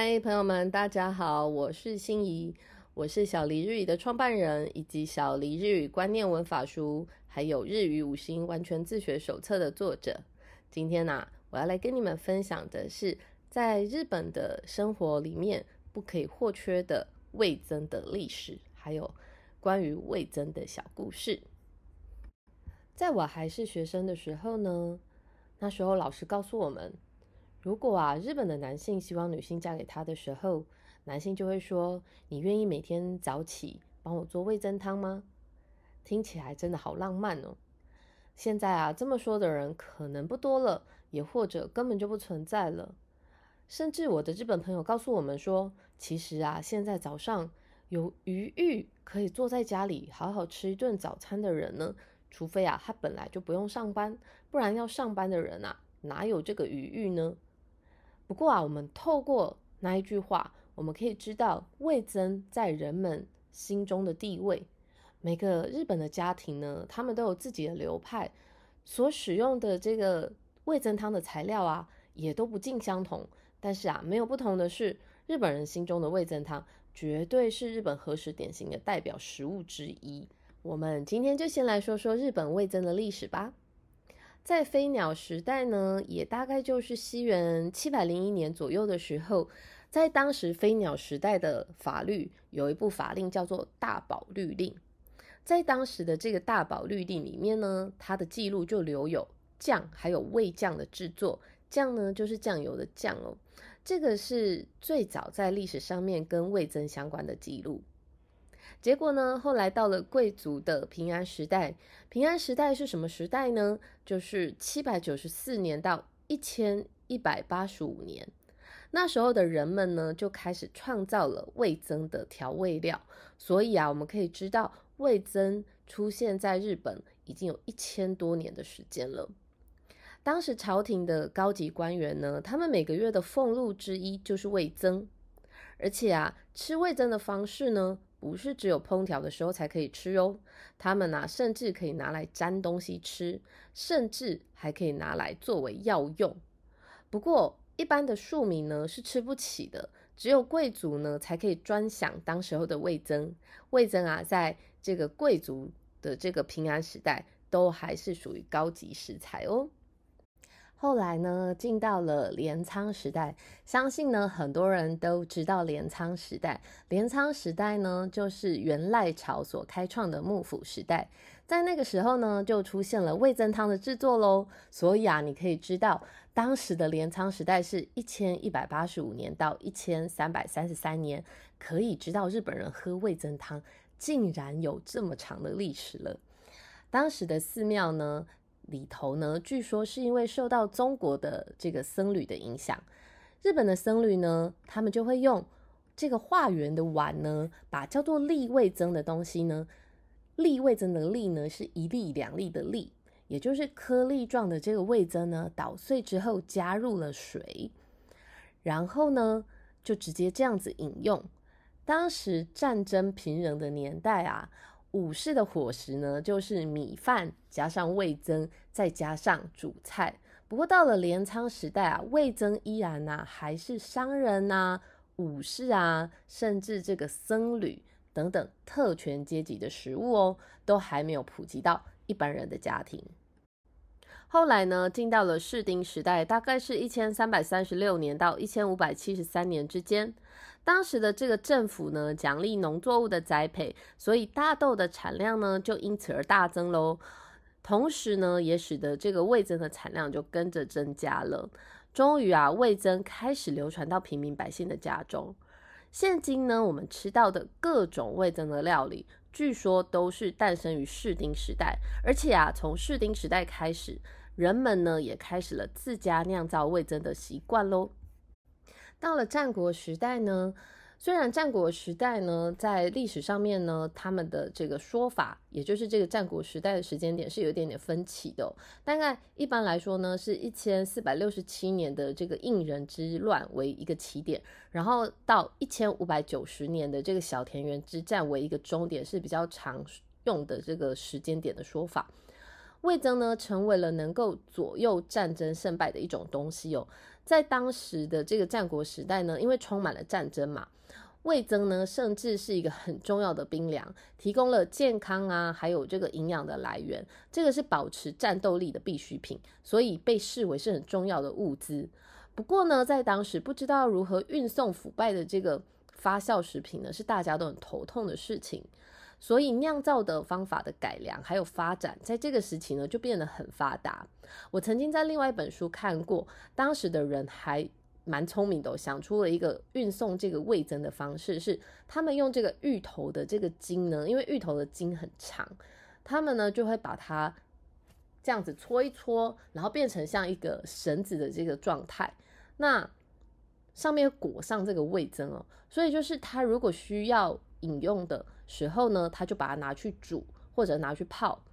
嗨，朋友们，大家好，我是心怡，我是小黎日语的创办人，以及小黎日语观念文法书，还有日语五星完全自学手册的作者。今天呢，我要来跟你们分享的是，在日本的生活里面不可以或缺的味增的历史，还有关于味增的小故事。在我还是学生的时候呢，那时候老师告诉我们。如果啊，日本的男性希望女性嫁给他的时候，男性就会说：“你愿意每天早起帮我做味增汤吗？”听起来真的好浪漫哦。现在啊，这么说的人可能不多了，也或者根本就不存在了。甚至我的日本朋友告诉我们说，其实啊，现在早上有余裕可以坐在家里好好吃一顿早餐的人呢，除非啊，他本来就不用上班，不然要上班的人啊，哪有这个余裕呢？不过啊，我们透过那一句话，我们可以知道味增在人们心中的地位。每个日本的家庭呢，他们都有自己的流派，所使用的这个味增汤的材料啊，也都不尽相同。但是啊，没有不同的是，日本人心中的味增汤绝对是日本和食典型的代表食物之一。我们今天就先来说说日本味增的历史吧。在飞鸟时代呢，也大概就是西元七百零一年左右的时候，在当时飞鸟时代的法律有一部法令叫做《大宝律令》。在当时的这个《大宝律令》里面呢，它的记录就留有酱还有味酱的制作，酱呢就是酱油的酱哦。这个是最早在历史上面跟味增相关的记录。结果呢？后来到了贵族的平安时代。平安时代是什么时代呢？就是七百九十四年到一千一百八十五年。那时候的人们呢，就开始创造了味增的调味料。所以啊，我们可以知道，味增出现在日本已经有一千多年的时间了。当时朝廷的高级官员呢，他们每个月的俸禄之一就是味增。而且啊，吃味增的方式呢？不是只有烹调的时候才可以吃哦，他们呢甚至可以拿来沾东西吃，甚至还可以拿来作为药用。不过一般的庶民呢是吃不起的，只有贵族呢才可以专享当时候的味增。味增啊，在这个贵族的这个平安时代，都还是属于高级食材哦。后来呢，进到了镰仓时代，相信呢很多人都知道镰仓时代。镰仓时代呢，就是元赖朝所开创的幕府时代，在那个时候呢，就出现了味增汤的制作喽。所以啊，你可以知道，当时的镰仓时代是一千一百八十五年到一千三百三十三年，可以知道日本人喝味增汤竟然有这么长的历史了。当时的寺庙呢？里头呢，据说是因为受到中国的这个僧侣的影响，日本的僧侣呢，他们就会用这个化缘的碗呢，把叫做粒味增的东西呢，粒味增的粒呢，是一粒两粒的粒，也就是颗粒状的这个味增呢，捣碎之后加入了水，然后呢，就直接这样子饮用。当时战争频仍的年代啊。武士的伙食呢，就是米饭加上味增，再加上主菜。不过到了镰仓时代啊，味增依然呢还是商人呐、武士啊，甚至这个僧侣等等特权阶级的食物哦，都还没有普及到一般人的家庭。后来呢，进到了室町时代，大概是一千三百三十六年到一千五百七十三年之间。当时的这个政府呢，奖励农作物的栽培，所以大豆的产量呢，就因此而大增喽。同时呢，也使得这个味增的产量就跟着增加了。终于啊，味增开始流传到平民百姓的家中。现今呢，我们吃到的各种味增的料理。据说都是诞生于士丁时代，而且啊，从士丁时代开始，人们呢也开始了自家酿造味增的习惯喽。到了战国时代呢。虽然战国时代呢，在历史上面呢，他们的这个说法，也就是这个战国时代的时间点是有一点点分歧的。大概一般来说呢，是一千四百六十七年的这个应人之乱为一个起点，然后到一千五百九十年的这个小田园之战为一个终点，是比较常用的这个时间点的说法。魏增呢，成为了能够左右战争胜败的一种东西哦。在当时的这个战国时代呢，因为充满了战争嘛，味增呢甚至是一个很重要的兵粮，提供了健康啊，还有这个营养的来源，这个是保持战斗力的必需品，所以被视为是很重要的物资。不过呢，在当时不知道如何运送腐败的这个发酵食品呢，是大家都很头痛的事情。所以酿造的方法的改良还有发展，在这个时期呢就变得很发达。我曾经在另外一本书看过，当时的人还蛮聪明的，想出了一个运送这个味增的方式，是他们用这个芋头的这个茎呢，因为芋头的茎很长，他们呢就会把它这样子搓一搓，然后变成像一个绳子的这个状态，那上面裹上这个味增哦，所以就是它如果需要饮用的。时候呢，他就把它拿去煮，或者拿去泡，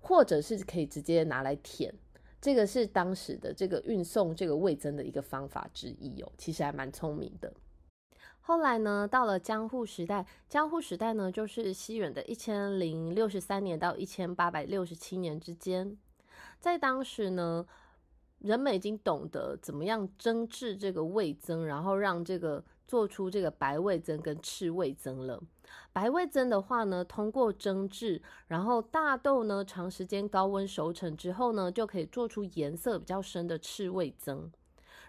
或者是可以直接拿来舔。这个是当时的这个运送这个味增的一个方法之一哦，其实还蛮聪明的。后来呢，到了江户时代，江户时代呢就是西元的一千零六十三年到一千八百六十七年之间，在当时呢，人们已经懂得怎么样蒸制这个味增，然后让这个做出这个白味增跟赤味增了。白味增的话呢，通过蒸制，然后大豆呢长时间高温熟成之后呢，就可以做出颜色比较深的赤味增。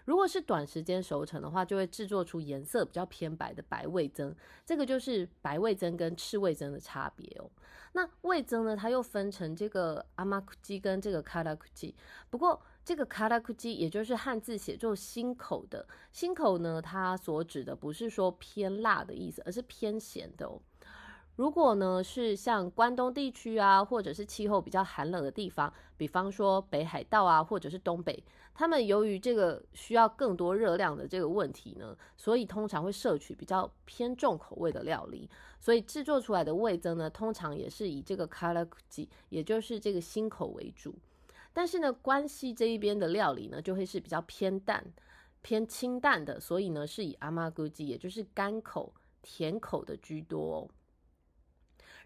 如果是短时间熟成的话，就会制作出颜色比较偏白的白味增。这个就是白味增跟赤味增的差别哦。那味增呢，它又分成这个阿玛库基跟这个卡拉库基。不过这个卡拉库基，也就是汉字写作心口的心口呢，它所指的不是说偏辣的意思，而是偏咸的哦。如果呢是像关东地区啊，或者是气候比较寒冷的地方，比方说北海道啊，或者是东北，他们由于这个需要更多热量的这个问题呢，所以通常会摄取比较偏重口味的料理，所以制作出来的味增呢，通常也是以这个 k a r a k u j i 也就是这个新口为主。但是呢，关西这一边的料理呢，就会是比较偏淡、偏清淡的，所以呢是以阿玛古吉，也就是干口、甜口的居多。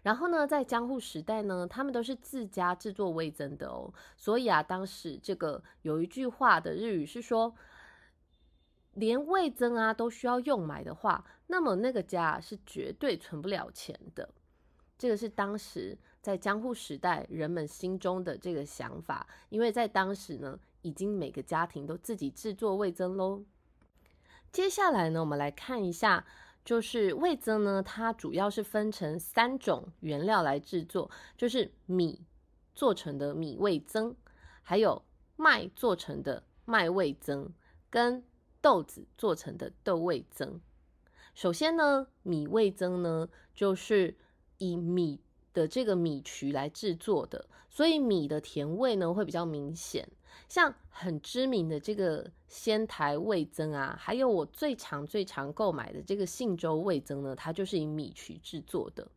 然后呢，在江户时代呢，他们都是自家制作味增的哦。所以啊，当时这个有一句话的日语是说，连味增啊都需要用买的话，那么那个家是绝对存不了钱的。这个是当时在江户时代人们心中的这个想法，因为在当时呢，已经每个家庭都自己制作味增喽。接下来呢，我们来看一下。就是味增呢，它主要是分成三种原料来制作，就是米做成的米味增，还有麦做成的麦味增，跟豆子做成的豆味增。首先呢，米味增呢，就是以米的这个米曲来制作的，所以米的甜味呢会比较明显。像很知名的这个仙台味增啊，还有我最常最常购买的这个信州味增呢，它就是以米曲制作的。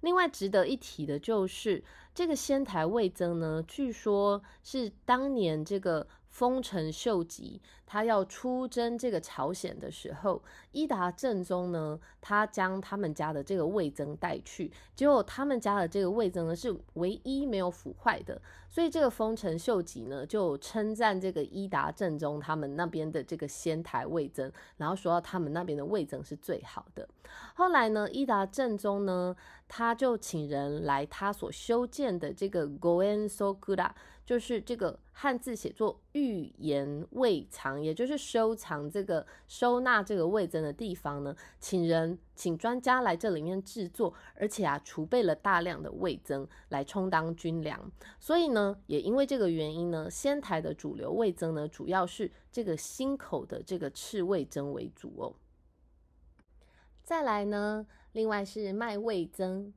另外值得一提的就是这个仙台味增呢，据说是当年这个。丰臣秀吉他要出征这个朝鲜的时候，伊达正宗呢，他将他们家的这个味增带去，结果他们家的这个味增呢是唯一没有腐坏的，所以这个丰臣秀吉呢就称赞这个伊达正宗他们那边的这个仙台味增，然后说他们那边的味增是最好的。后来呢，伊达正宗呢他就请人来他所修建的这个 Goen Sokura。就是这个汉字写作预言未藏，也就是收藏这个收纳这个味增的地方呢，请人请专家来这里面制作，而且啊储备了大量的味增来充当军粮。所以呢，也因为这个原因呢，仙台的主流味增呢，主要是这个新口的这个赤味增为主哦。再来呢，另外是麦味增。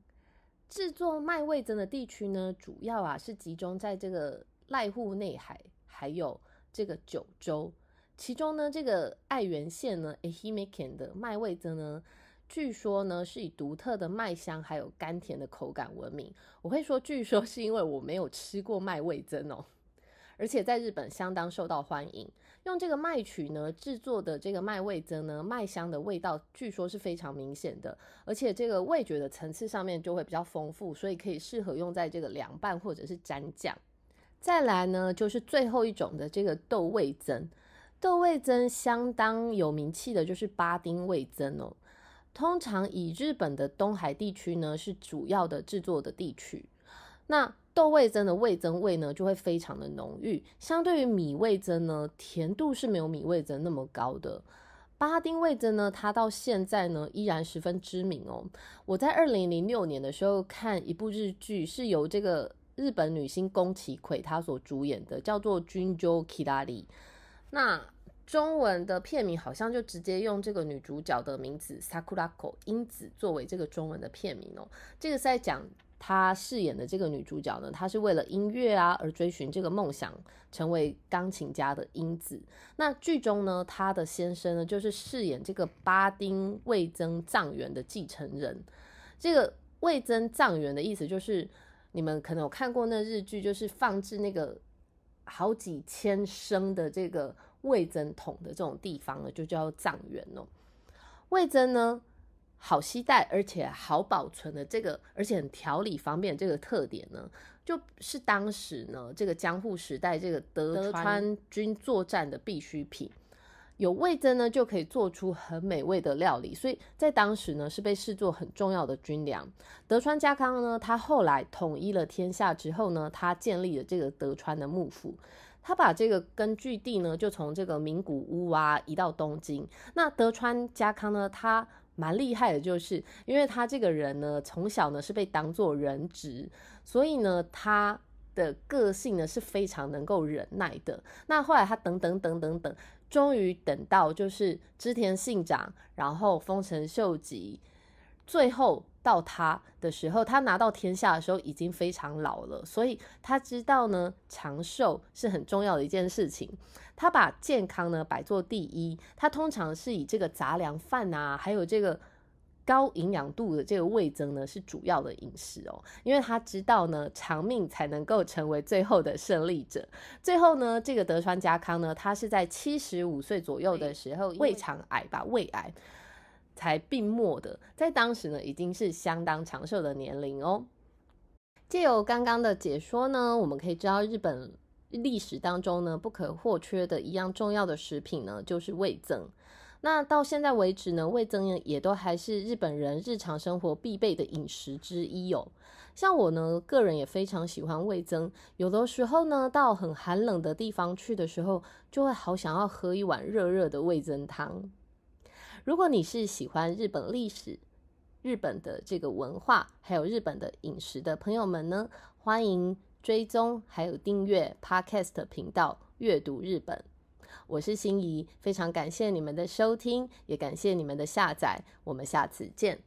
制作麦味噌的地区呢，主要啊是集中在这个濑户内海，还有这个九州。其中呢，这个爱媛县呢 a h i m e k e n 的麦味噌呢，据说呢是以独特的麦香还有甘甜的口感闻名。我会说据说是因为我没有吃过麦味噌哦，而且在日本相当受到欢迎。用这个麦曲呢制作的这个麦味增呢，麦香的味道据说是非常明显的，而且这个味觉的层次上面就会比较丰富，所以可以适合用在这个凉拌或者是蘸酱。再来呢，就是最后一种的这个豆味增。豆味增相当有名气的就是巴丁味增哦。通常以日本的东海地区呢是主要的制作的地区，那豆味增的味增味呢就会非常的浓郁，相对于米味增呢，甜度是没有米味增那么高的。巴丁味增呢，它到现在呢依然十分知名哦。我在二零零六年的时候看一部日剧，是由这个日本女星宫崎葵她所主演的，叫做《Junjo Kirari》。那中文的片名好像就直接用这个女主角的名字 Sakurako 英子作为这个中文的片名哦。这个是在讲她饰演的这个女主角呢，她是为了音乐啊而追寻这个梦想，成为钢琴家的英子。那剧中呢，她的先生呢就是饰演这个巴丁味增藏元的继承人。这个味增藏元的意思就是你们可能有看过那日剧，就是放置那个好几千升的这个。味增桶的这种地方呢，就叫藏元哦。味增呢，好携带而且好保存的这个，而且很调理方便这个特点呢，就是当时呢这个江户时代这个德川军作战的必需品。有味增呢，就可以做出很美味的料理，所以在当时呢是被视作很重要的军粮。德川家康呢，他后来统一了天下之后呢，他建立了这个德川的幕府。他把这个根据地呢，就从这个名古屋啊移到东京。那德川家康呢，他蛮厉害的，就是因为他这个人呢，从小呢是被当作人质，所以呢，他的个性呢是非常能够忍耐的。那后来他等等等等等，终于等到就是织田信长，然后丰臣秀吉，最后。到他的时候，他拿到天下的时候已经非常老了，所以他知道呢，长寿是很重要的一件事情。他把健康呢摆做第一，他通常是以这个杂粮饭啊，还有这个高营养度的这个味增呢是主要的饮食哦，因为他知道呢，长命才能够成为最后的胜利者。最后呢，这个德川家康呢，他是在七十五岁左右的时候，胃肠癌吧，胃癌。才病没的，在当时呢，已经是相当长寿的年龄哦。借由刚刚的解说呢，我们可以知道日本历史当中呢不可或缺的一样重要的食品呢，就是味增。那到现在为止呢，味增也都还是日本人日常生活必备的饮食之一哦。像我呢，个人也非常喜欢味增，有的时候呢，到很寒冷的地方去的时候，就会好想要喝一碗热热的味增汤。如果你是喜欢日本历史、日本的这个文化，还有日本的饮食的朋友们呢，欢迎追踪还有订阅 Podcast 频道“阅读日本”。我是心怡，非常感谢你们的收听，也感谢你们的下载。我们下次见。